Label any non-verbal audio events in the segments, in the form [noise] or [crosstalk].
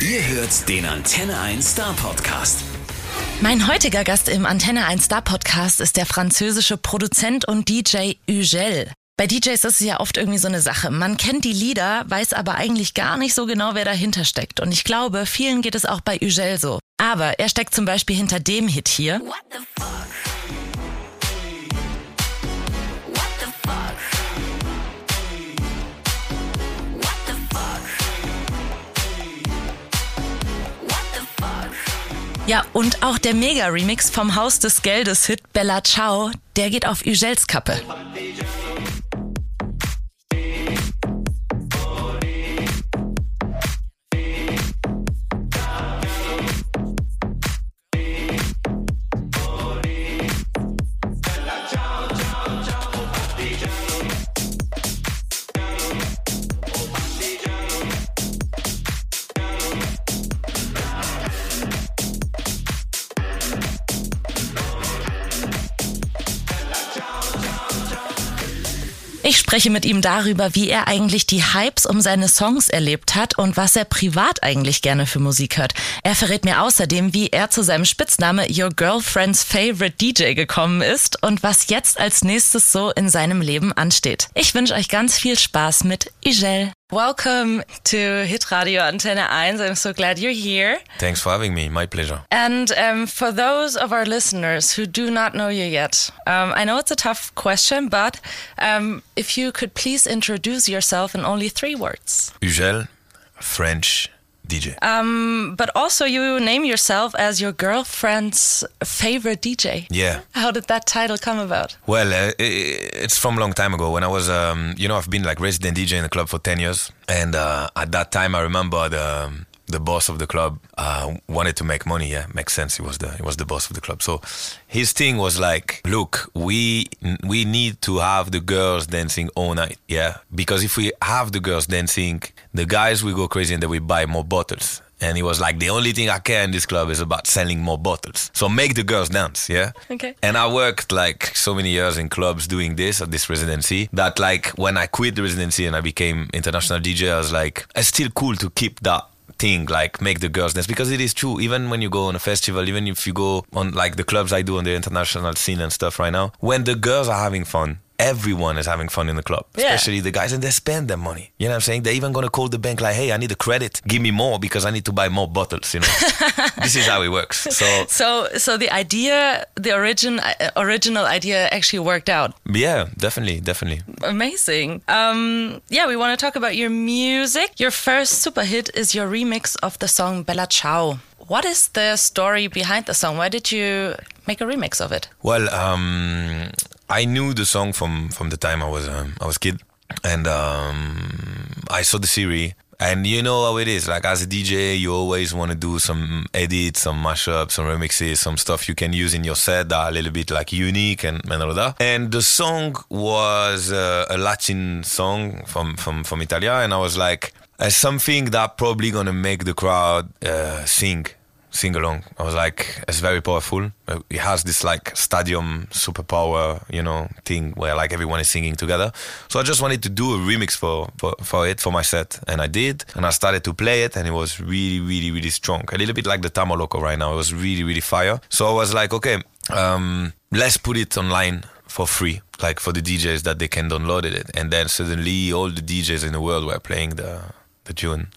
Ihr hört den Antenne 1 Star Podcast. Mein heutiger Gast im Antenne 1 Star Podcast ist der französische Produzent und DJ Ugel. Bei DJs ist es ja oft irgendwie so eine Sache. Man kennt die Lieder, weiß aber eigentlich gar nicht so genau, wer dahinter steckt. Und ich glaube, vielen geht es auch bei Ugel so. Aber er steckt zum Beispiel hinter dem Hit hier. What the fuck? Ja, und auch der Mega-Remix vom Haus des Geldes Hit Bella Ciao, der geht auf Ugels Kappe. Spreche mit ihm darüber, wie er eigentlich die Hypes um seine Songs erlebt hat und was er privat eigentlich gerne für Musik hört. Er verrät mir außerdem, wie er zu seinem Spitzname Your Girlfriend's Favorite DJ gekommen ist und was jetzt als nächstes so in seinem Leben ansteht. Ich wünsche euch ganz viel Spaß mit Igel. Welcome to Hit Radio Antenne 1. I'm so glad you're here. Thanks for having me. My pleasure. And um, for those of our listeners who do not know you yet, um, I know it's a tough question, but um, if you could please introduce yourself in only three words. HUGEL, French DJ. Um, but also, you name yourself as your girlfriend's favorite DJ. yeah. How did that title come about? Well, uh, it's from a long time ago when I was, um, you know, I've been like resident DJ in the club for 10 years. And uh, at that time, I remember the, um, the boss of the club uh, wanted to make money. Yeah, makes sense. He was the he was the boss of the club. So his thing was like, look, we we need to have the girls dancing all night. Yeah, because if we have the girls dancing, the guys will go crazy and they will buy more bottles. And he was like, the only thing I care in this club is about selling more bottles. So make the girls dance, yeah? Okay. And I worked like so many years in clubs doing this at this residency that like when I quit the residency and I became international DJ, I was like, it's still cool to keep that thing like make the girls dance because it is true even when you go on a festival even if you go on like the clubs i do on the international scene and stuff right now when the girls are having fun everyone is having fun in the club Yeah. especially the guys and they spend their money you know what i'm saying they're even gonna call the bank like hey i need a credit give me more because i need to buy more bottles you know [laughs] this is how it works so So, so the idea, the origin, uh, original idea, actually worked out. yeah definitely definitely Amazing. Um, yeah, we want to talk about your music. Your first super hit is your remix of the song Bella Ciao. What is the story behind the song? Why did you make a remix of it? Well, um, I knew the song from from the time I was um, I was kid, and um, I saw the series. And you know how it is. Like as a DJ, you always want to do some edits, some mashups, some remixes, some stuff you can use in your set that are a little bit like unique and, and all that. And the song was uh, a Latin song from from from Italia, and I was like, uh, something that probably gonna make the crowd uh, sing sing along. I was like, it's very powerful. Uh, It has this like stadium superpower, you know, thing where like everyone is singing together. So I just wanted to do a remix for, for, for it, for my set. And I did. And I started to play it and it was really, really, really strong. A little bit like the Tamo Loco right now. It was really, really fire. So I was like, okay, um, let's put it online for free, like for the DJs that they can download it. And then suddenly all the DJs in the world were playing the, the tune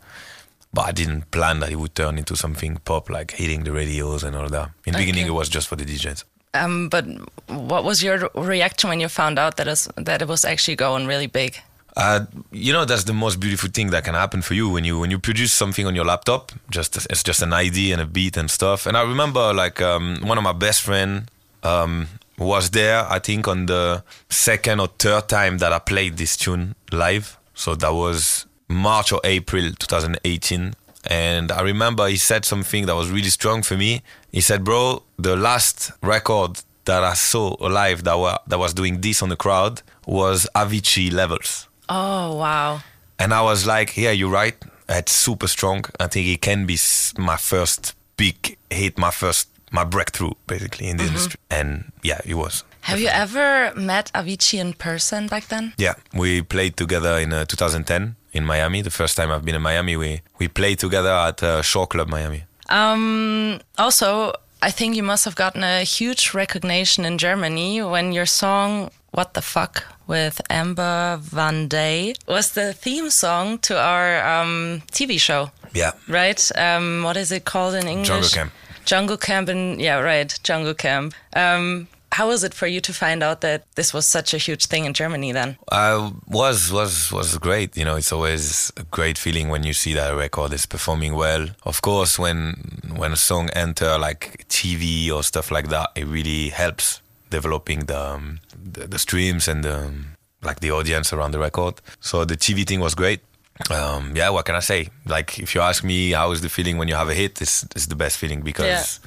but I didn't plan that it would turn into something pop, like hitting the radios and all that. In the beginning, it was just for the DJs. Um, but what was your reaction when you found out that, is, that it was actually going really big? Uh, you know, that's the most beautiful thing that can happen for you when you when you produce something on your laptop. Just it's just an ID and a beat and stuff. And I remember like um, one of my best friend um, was there. I think on the second or third time that I played this tune live. So that was March or April 2018. And I remember he said something that was really strong for me. He said, "Bro, the last record that I saw alive that wa- that was doing this on the crowd was Avicii Levels." Oh, wow. And I was like, yeah, you're right. It's super strong. I think it can be my first big hit, my first, my breakthrough basically in the industry. And yeah, it was. Have you ever met Avicii in person back then? Yeah, we played together in uh, 2010 in Miami. The first time I've been in Miami, we we played together at uh, Shore Club Miami. Um, also, I think you must have gotten a huge recognition in Germany when your song "What the Fuck" with Amber Van Day was the theme song to our um, TV show. Yeah. right? Um, what is it called in English? Jungle Camp. Jungle Camp, and yeah, right, Jungle Camp. Um, how was it for you to find out that this was such a huge thing in Germany then? Uh, was was was great. You know, it's always a great feeling when you see that a record is performing well. Of course, when when a song enter like TV or stuff like that, it really helps developing the um, the, the streams and the, like the audience around the record. So the TV thing was great. Um, yeah, what can I say? Like, if you ask me, how is the feeling when you have a hit? It's, it's the best feeling because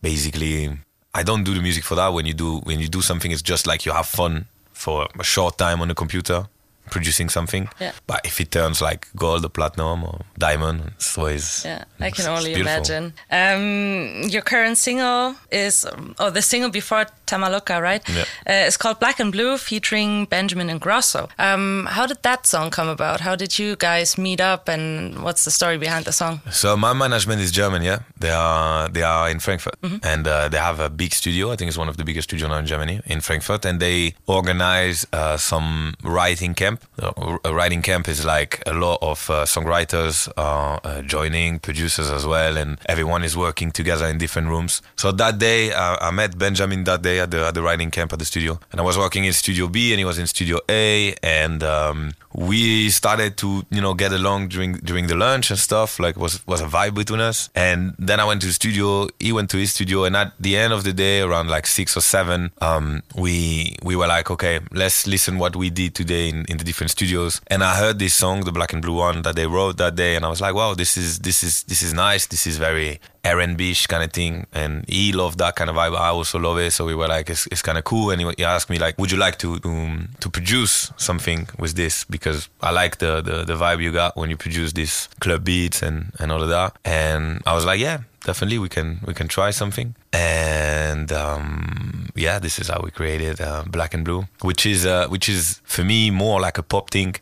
basically, I don't do the music for that. When you do when you do something, it's just like you have fun for a short time on the computer producing something. Yeah. But if it turns like gold or platinum or diamond, it's always Yeah, I can only beautiful. imagine. Um, your current single is, oh, the single before Tamaluka, right? Yeah. Uh, it's called Black and Blue, featuring Benjamin Ingrosso. Um, how did that song come about? How did you guys meet up, and what's the story behind the song? So my management is German, yeah. They are they are in Frankfurt, and uh, they have a big studio. I think it's one of the biggest studios now in Germany, in Frankfurt, and they organize uh, some writing camp. A writing camp is like a lot of uh, songwriters are uh, joining, producers as well, and everyone is working together in different rooms. So that day, uh, I met Benjamin that day at the at the writing camp at the studio, and I was working in Studio B, and he was in Studio A, and um, we started to you know get along during during the lunch and stuff. Like was was a vibe between us. And then I went to studio. He went to his studio, and at the end of the day, around like six or seven, um, we we were like, okay, let's listen what we did today in, in the different studios. And I heard this song, the Black and Blue one, that they wrote that day, and I was like, wow, this is this is this is nice. This is very R&B-ish kind of thing, and he loved that kind of vibe. I also love it, so we were like, it's, it's kind of cool. And he, asked me like, would you like to um, to produce something with this? Because I like the, the the vibe you got when you produce these club beats and and all of that. And I was like, yeah, definitely we can we can try something. And um, yeah, this is how we created uh, Black and Blue, which is uh, which is for me more like a pop thing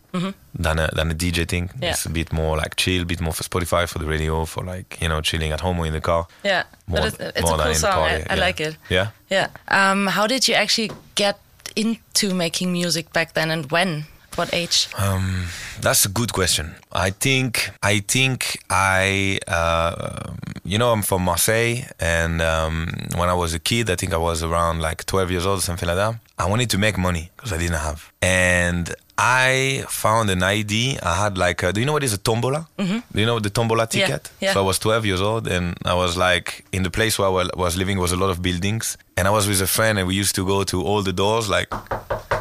than a than a DJ thing. Yeah. It's a bit more like chill, a bit more for Spotify, for the radio, for like you know chilling at home or in the car. Yeah, More- but it's, it's more a cool song. party, I, I yeah. like it. Yeah. Yeah. Um, how did you actually get into making music back then, and when? What age? Um, that's a good question. I think I think I uh, you know I'm from Marseille, and um, when I was a kid, I think I was around like 12 years old, something like that. I wanted to make money because I didn't have, and I found an ID. I had like, a, do you know what is a tombola? Mm-hmm. Do you know the tombola ticket? yeah. So I was 12 years old, and I was like in the place where I was living was a lot of buildings, and I was with a friend, and we used to go to all the doors like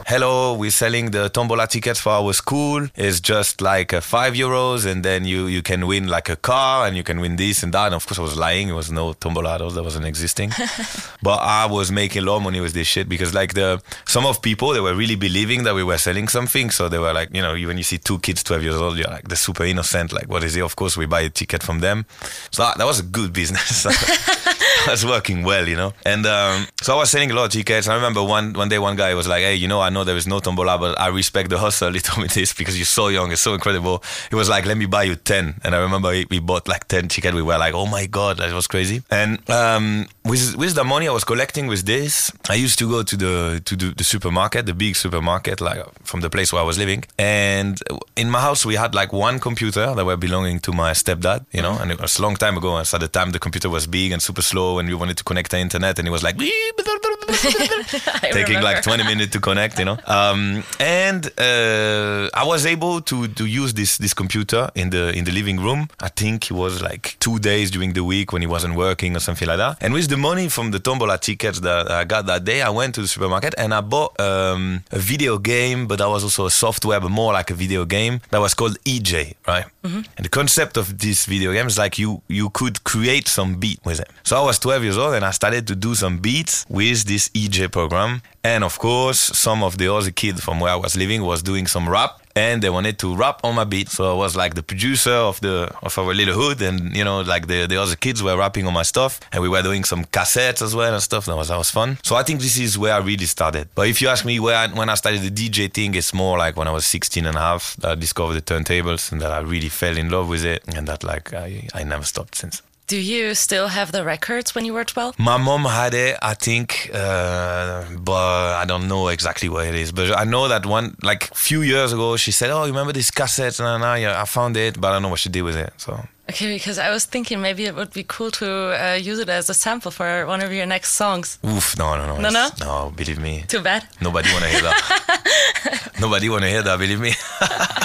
hello, we're selling the tombola tickets for our school. It's just like uh, five euros, and then you you can win like a car, and you can win this and that. And of course, I was lying. It was no tombola that wasn't existing. [laughs] but I was making a lot of money with this shit because like the some of people they were really believing that we were selling something. So they were like, you know, when you see two kids, twelve years old, you're like they're super innocent. Like, what is it? Of course, we buy a ticket from them. So that, that was a good business. [laughs] Was working well, you know. And um, so I was selling a lot of tickets. I remember one one day one guy was like, "Hey, you know, I know there is no tombola, but I respect the hustle." He told me this because you're so young, it's so incredible. He was like, "Let me buy you 10. And I remember we bought like ten tickets. We were like, "Oh my god, that was crazy!" And um, with with the money I was collecting with this, I used to go to the to the, the supermarket, the big supermarket, like from the place where I was living. And in my house, we had like one computer that were belonging to my stepdad, you know. And it was a long time ago. And so at the time, the computer was big and super slow, and we wanted to connect the internet, and it was like [laughs] [laughs] taking like 20 minutes to connect, you know. [laughs] Um, and uh, I was able to to use this this computer in the in the living room. I think it was like two days during the week when he wasn't working or something like that. And with the money from the tombola tickets that I got that day, I went to the supermarket and I bought um, a video game, but that was also a software, but more like a video game that was called eJay, right? And the concept of this video game is like you you could create some beat with it. So I was 12 years old and I started to do some beats with this eJay program. And of course, some of the other kids from where I was living was doing some rap. And they wanted to rap on my beat. So I was like the producer of the of our little hood, and you know, like the the other kids were rapping on my stuff, and we were doing some cassettes as well and stuff. That was that was fun. So I think this is where I really started. But if you ask me where I, when I started the DJ thing, it's more like when I was 16 and a half that I discovered the turntables and that I really fell in love with it, and that like I I never stopped since. Do you still have the records when you were 12? My mom had it, I think, uh, but I don't know exactly where it is. But I know that one, like few years ago, she said, "Oh, you remember this cassette?" And nah, yeah, I found it, but I don't know what she did with it. So Okay, because I was thinking maybe it would be cool to uh, use it as a sample for one of your next songs. oof, no, no, no, No, it's- no. Believe me, Too bad. nobody wanna hear that. [laughs] nobody wanna hear that. Believe me. [laughs]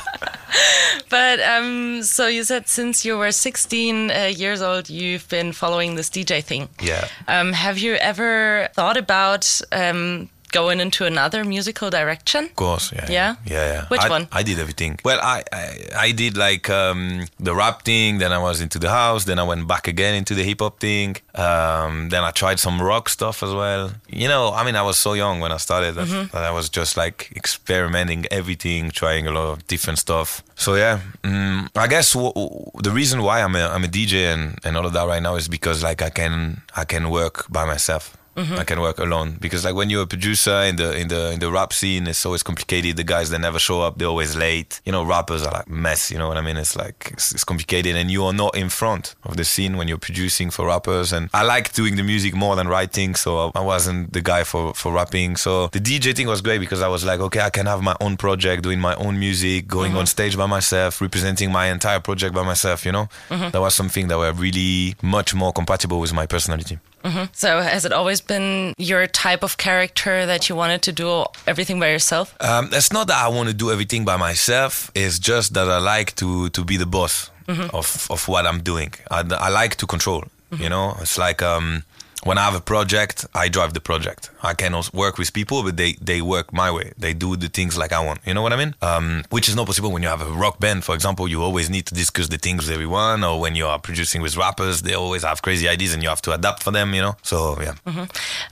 But um, so you said since you were 16 uh, years old, you've been following this DJ thing. Yeah. Um, have you ever thought about um, going into another musical direction? Of course, yeah, Yeah? yeah, yeah. Which I, one? I did everything. Well, I, I, I did like um, the rap thing. Then I was into the house. Then I went back again into the hip hop thing. Um, then I tried some rock stuff as well. You know, I mean, I was so young when I started that, Mm-hmm. that I was just like experimenting everything, trying a lot of different stuff. So yeah, mm, I guess w- w- the reason why I'm a, I'm a DJ and, and all of that right now is because like I can I can work by myself. Mm-hmm. I can work alone because like when you're a producer in the in the in the rap scene, it's always complicated. The guys they never show up, they're always late. You know, rappers are like mess. You know what I mean? It's like it's, it's complicated, and you are not in front of the scene when you're producing for rappers. And I like doing the music more than writing, so I wasn't the guy for for rapping. So the DJ thing was great because I was like, okay, I can have my own project, doing my own music, going mm-hmm. on stage by myself, representing my entire project by myself. You know, mm-hmm. that was something that were really much more compatible with my personality. So has it always been your type of character that you wanted to do everything by yourself? Um, it's not that I want to do everything by myself. It's just that I like to to be the boss of of what I'm doing. I, I like to control. You know, it's like um, when I have a project, I drive the project. I can also work with people, but they they work my way. They do the things like I want. You know what I mean? Um, which is not possible when you have a rock band, for example. You always need to discuss the things with everyone, or when you are producing with rappers, they always have crazy ideas and you have to adapt for them. You know, so yeah.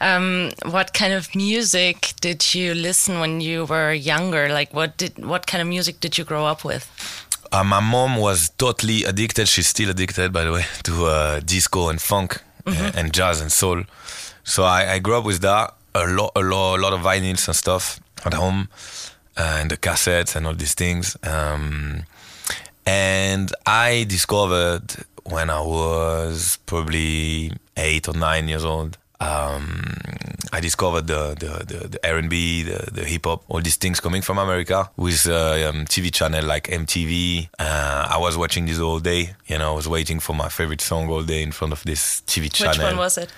Um, what kind of music did you listen when you were younger? Like what did what kind of music did you grow up with? Uh, my mom was totally addicted. She's still addicted, by the way, to uh, disco and funk and, and jazz and soul. So I, I grew up with that. A lot, a lot, a lot of vinyls and stuff at home, uh, and the cassettes and all these things. Um, and I discovered when I was probably eight or nine years old. Um, I discovered the the, the, the R&B, the, the hip hop, all these things coming from America with uh, um, TV channel like MTV. Uh, I was watching this all day. You know, I was waiting for my favorite song all day in front of this TV channel. Which one was it?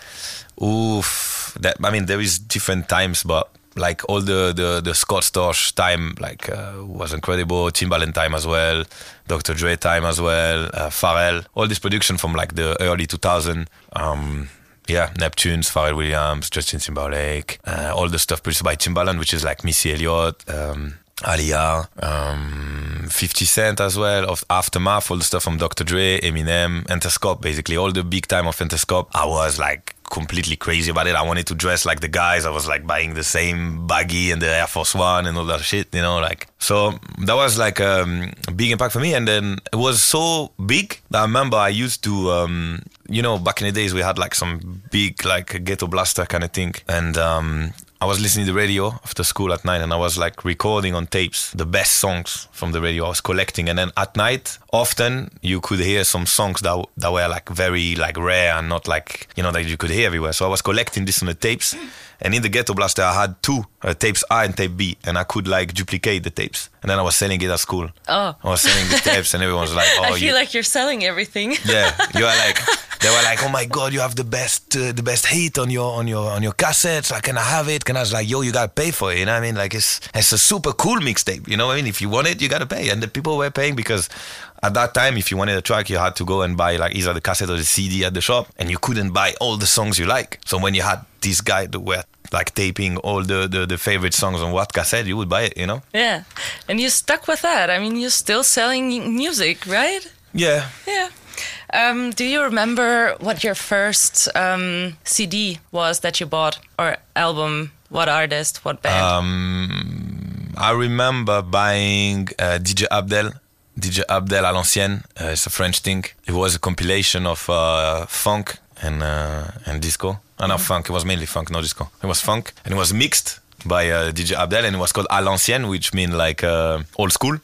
Oof, that I mean, there is different times, but like all the the the Scott Storch time, like uh, was incredible. Timbaland time as well, Dr. Dre time as well, uh, Pharrell, all this production from like the early 2000. Um, yeah, Neptunes, Pharrell Williams, Justin Timberlake, uh, all the stuff produced by Timbaland, which is like Missy Elliott. Um, Aaliyah, um, 50 Cent as well, of Aftermath, all the stuff from Dr. Dre, Eminem, Interscope, basically all the big time of Interscope. I was like completely crazy about it. I wanted to dress like the guys. I was like buying the same baggy and the Air Force One and all that shit, you know, like. So that was like um, a big impact for me. And then it was so big that I remember I used to, um, you know, back in the days we had like some big like ghetto blaster kind of thing. And um, I was listening to the radio after school at night and I was like recording on tapes the best songs from the radio. I was collecting and then at night often you could hear some songs that that were like very like rare and not like you know that you could hear everywhere. So I was collecting this on the tapes and in the ghetto blaster I had two uh, tapes A and tape B and I could like duplicate the tapes and then I was selling it at school. Oh. I was selling the tapes and everyone was like, [laughs] "Oh, I you, feel like you're selling everything. yeah, you are like [laughs] they were like, oh my god, you have the best uh, the best hit on your on your on your cassettes. Like, can I have it? Can I was like, yo, you gotta pay for it. You know what I mean? Like, it's it's a super cool mixtape. You know what I mean? If you want it, you gotta pay. And the people were paying because at that time, if you wanted a track, you had to go and buy like either the cassette or the CD at the shop, and you couldn't buy all the songs you like. So when you had this guy that were like taping all the, the the favorite songs on what cassette, you would buy it. You know? yeah. And you stuck with that. I mean, you're still selling music, right? Yeah. Yeah. Um, do you remember what your first um, CD was that you bought or album? What artist? What band? Um, I remember buying uh, DJ Abdel. DJ Abdel à l'ancienne. Uh, it's a French thing. It was a compilation of uh, funk and uh, and disco. Uh, not funk. It was mainly funk, no disco. It was funk, and it was mixed by uh, DJ Abdel, and it was called à l'ancienne, which means like uh, old school.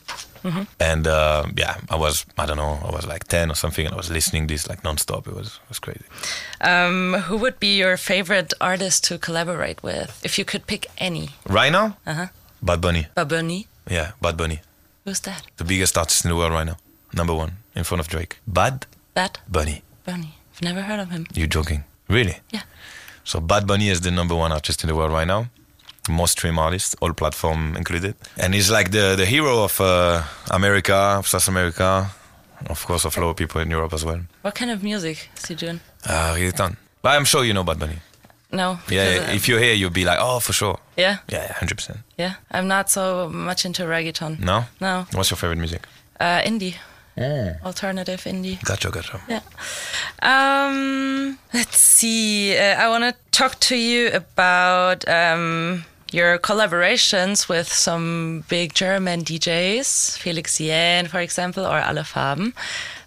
And uh, yeah, I was I don't know, I was like ten or something, and I was listening this like non-stop. It was it was crazy. Um, who would be your favorite artist to collaborate with if you could pick any? Right now, Uh-huh. Bad Bunny. Babuni? Yeah, Bad Bunny, Who's that? the biggest artist in the world right now, number one in front of Drake. Bad Bad Bunny. Bunny. I've never heard of him. You're joking? Really? Yeah. So Bad Bunny is the number one artist in the world right now. Most stream artists, all platform included. And he's like the, the hero of uh, America, of South America, of course of a lot of people in Europe as well. What kind of music is he doing? Uh, reggaeton. But I'm sure you know Bad Bunny. No. Yeah, if you're here, you'll be like, oh, for sure. yeah, Yeah, yeah, 100%. yeah. I'm not so much into reggaeton. No? No. What's your favorite music? Uh, indie. Alternative indie. Gotcha, gotcha. Yeah. Um, let's see. Uh, I want to talk to you about um, your collaborations with some big German DJs, Felix Jaehn, for example, or Alle Farben.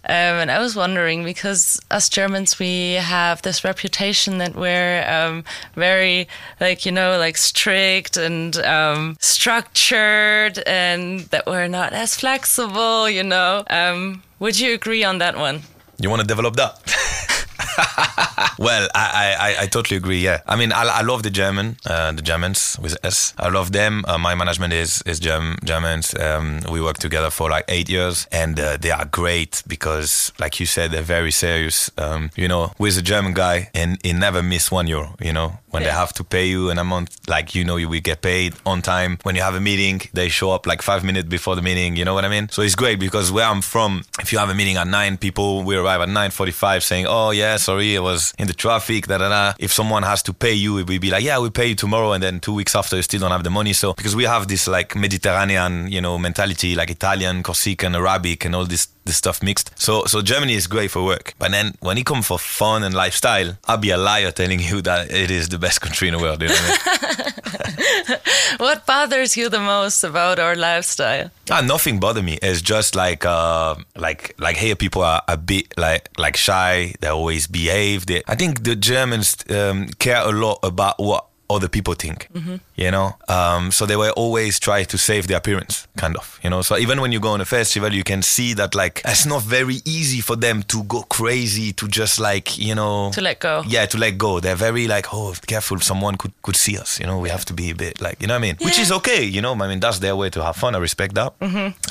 Um, and I was wondering because us Germans, we have this reputation that we're um, very, like, you know, like strict and um, structured and that we're not as flexible, you know. Um, would you agree on that one? You want to develop that? [laughs] [laughs] well, I, I, I totally agree. Yeah, I mean, I, I love the German, uh, the Germans with S. I love them. Uh, my management is is Germ, Germans. Um, we work together for like eight years, and uh, they are great because, like you said, they're very serious. Um, you know, with a German guy, and he never miss one euro. You know, when they have to pay you an amount, like you know, you will get paid on time. When you have a meeting, they show up like five minutes before the meeting. You know what I mean? So it's great because where I'm from, if you have a meeting at nine, people we arrive at nine forty-five, saying, "Oh yeah, sorry, it was in the traffic." Da da da. If someone has to pay you, it will be like, "Yeah, we pay you tomorrow," and then two weeks after, you still don't have the money. So because we have this like Mediterranean, you know, mentality, like Italian, Corsican, Arabic, and all this this stuff mixed. So so Germany is great for work, but then when it come for fun and lifestyle, I'll be a liar telling you that it is the best country in the world. You know what I mean? [laughs] What bothers you the most about our lifestyle? Ah, nothing bother me. It's just like uh, like like here people are a bit like like shy. They always behave. They, I think the Germans um, care a lot about what other people think. You know, um, so they were always try to save the appearance, kind of. You know, so even when you go on a festival, you can see that like it's not very easy for them to go crazy to just like you know To let go. yeah, to let go. They're very like, oh, careful, someone could could see us. You know, we have to be a bit like, you know what I mean? Yeah. Which is okay. You know, I mean that's their way to have fun. I respect that.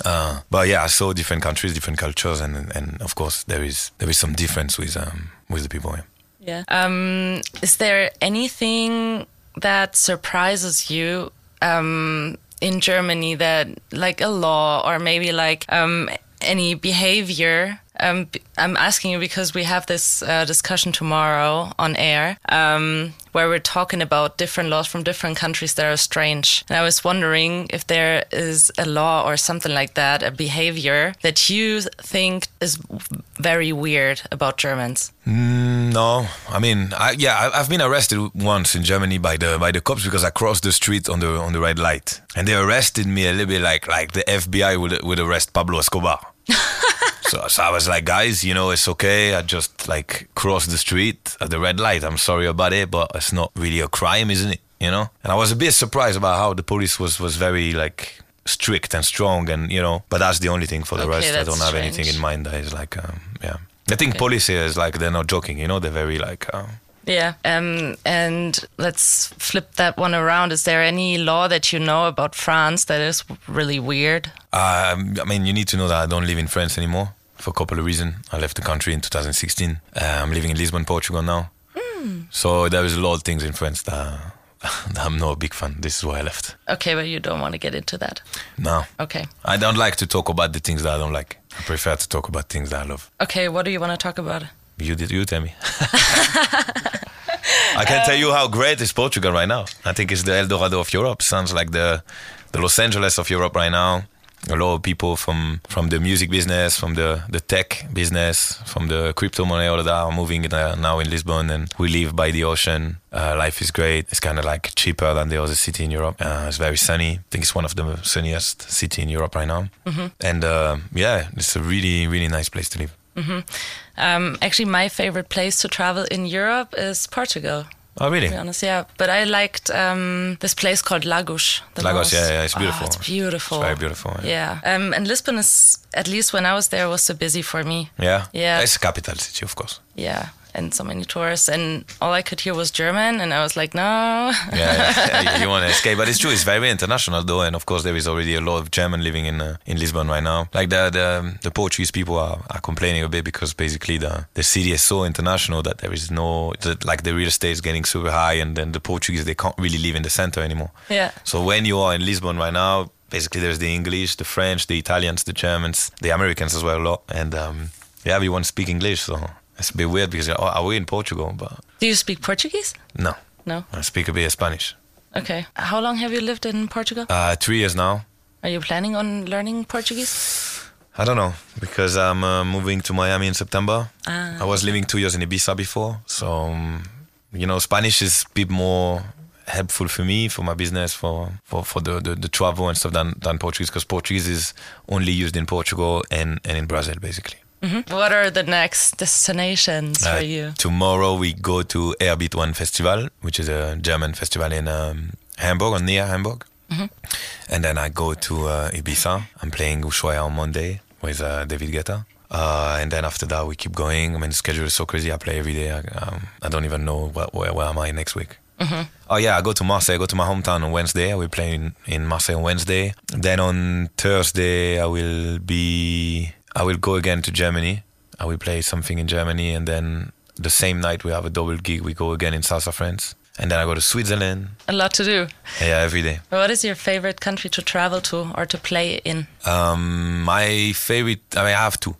Uh, but yeah, I saw different countries, different cultures, and and of course there is there is some difference with um with the people. Yeah. Yeah. Um, is there anything that surprises you um, in Germany that, like a law or maybe like um, any behavior? Um, I'm asking you because we have this uh, discussion tomorrow on air um, where we're talking about different laws from different countries that are strange. And I was wondering if there is a law or something like that, a behavior that you think is very weird about Germans. Mm, no, I mean, I, yeah, I, have been arrested once in Germany by the by the cops because I crossed the street on the on the red light, and they arrested me a little bit like like the FBI would would arrest Pablo Escobar. [laughs] so, so I was like, guys, you know, it's okay. I just like crossed the street at the red light. I'm sorry about it, but it's not really a crime, isn't it? You know. And I was a bit surprised about how the police was was very like strict and strong, and you know. But that's the only thing. For the Okay, rest, I don't have anything in mind that is like, um, yeah. I think Okay. police here is like they're not joking. You know, they're very like. Uh, Yeah. Um, and let's flip that one around. Is there any law that you know about France that is really weird? Um, I mean, you need to know that I don't live in France anymore for a couple of reasons. I left the country in 2016. Uh, I'm living in Lisbon, Portugal now. So there is a lot of things in France that, [laughs] that I'm not a big fan. This is why I left. Okay, but you don't want to get into that. No, Okay. I don't like to talk about the things that I don't like. I prefer to talk about things that I love. Okay, what do you want to talk about? You did. You tell me. [laughs] I can tell you how great is Portugal right now. I think it's the El Dorado of Europe. Sounds like the the Los Angeles of Europe right now. A lot of people from from the music business, from the the tech business, from the crypto money, all of that are moving uh, now in Lisbon, and we live by the ocean. Uh, life is great. It's kind of like cheaper than the other city in Europe. Uh, it's very sunny. I think it's one of the sunniest city in Europe right now. And uh, yeah, it's a really really nice place to live. Um, actually, my favorite place to travel in Europe is Portugal. Oh really? To be honest, yeah. But I liked um, this place called Lagos. Lagos, yeah, yeah, it's Oh, beautiful. it's beautiful. It's very beautiful. Yeah. Um, and Lisbon is, at least when I was there, was so busy for me. Yeah. Yeah. It's a capital city, of course. Yeah. And so many tourists, and all I could hear was German, and I was like, no. yeah, yeah, [laughs] you want to escape, but it's true. It's very international, though, and of course there is already a lot of German living in uh, in Lisbon right now. Like the the, the Portuguese people are, are complaining a bit because basically the the city is so international that there is no that, like the real estate is getting super high, and then the Portuguese they can't really live in the center anymore. Yeah. So when you are in Lisbon right now, basically there's the English, the French, the Italians, the Germans, the Americans as well a lot, and um, yeah, everyone speak English, so it's a bit weird because oh, are we in Portugal? But Do you speak Portuguese? no, No. I speak a bit of Spanish. Okay. How long have you lived in Portugal? Uh, three years now. Are you planning on learning Portuguese? I don't know because I'm uh, moving to Miami in September. Ah. I was living two years in Ibiza before, so um, you know Spanish is a bit more helpful for me for my business for for, for the, the, the travel and stuff than, than Portuguese because Portuguese is only used in Portugal and, and in Brazil basically. What are the next destinations for Uh, you? Tomorrow we go to Airbeat One Festival, which is a German festival in um, Hamburg or near Hamburg. And then I go to uh, Ibiza. I'm playing Ushuaia on Monday with uh, David Guetta. Uh, and then after that we keep going. I mean, the schedule is so crazy. I play every day. I, um, I don't even know what, where, where am I next week. Oh yeah, I go to Marseille. I go to my hometown on Wednesday. I will play in, in Marseille on Wednesday. Then on Thursday I will be. I will go again to Germany. I will play something in Germany, and then the same night we have a double gig. We go again in south of France, and then I go to Switzerland. A lot to do. Yeah, every day. What is your favorite country to travel to or to play in? Um, my favorite. I mean, I have 2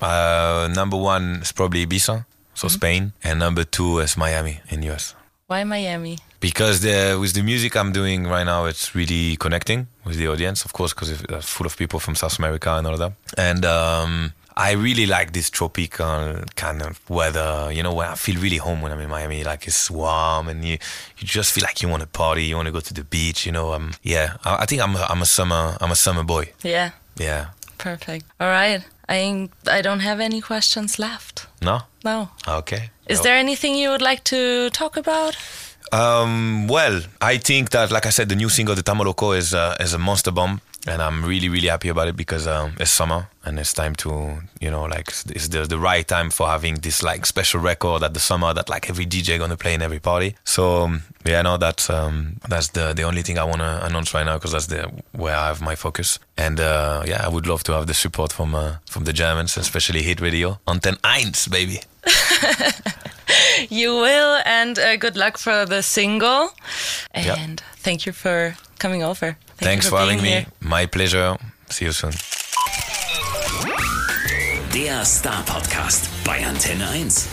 Uh, number one is probably Ibiza, so Spain, and number two is Miami in US. Why Miami? because the, with the music I'm doing right now, it's really connecting with the audience, of course, because it's full of people from South America and all of that. And um, I really like this tropical kind of weather. You know, where I feel really home when I'm in Miami. Like it's warm, and you you just feel like you want to party, you want to go to the beach. You know, um, yeah. I, I think I'm a, I'm a summer I'm a summer boy. Yeah, Yeah. perfect. All right. I I don't have any questions left. No. No. Okay. Is No. there anything you would like to talk about? Um, well, I think that, like I said, the new single, "The Tamaloko," is uh, is a monster bomb, and I'm really, really happy about it because um, it's summer and it's time to, you know, like it's the the right time for having this like special record at the summer that like every DJ gonna play in every party. So um, yeah, no, that's um, that's the the only thing I wanna announce right now because that's the where I have my focus. And uh, yeah, I would love to have the support from uh, from the Germans, especially Hit Radio, Antenne 1, baby. [laughs] You will, and uh, good luck for the single. And Yeah. thank you for coming over. Thank you Thanks for having me. here. My pleasure. See you soon. Der Star Podcast bei Antenne 1.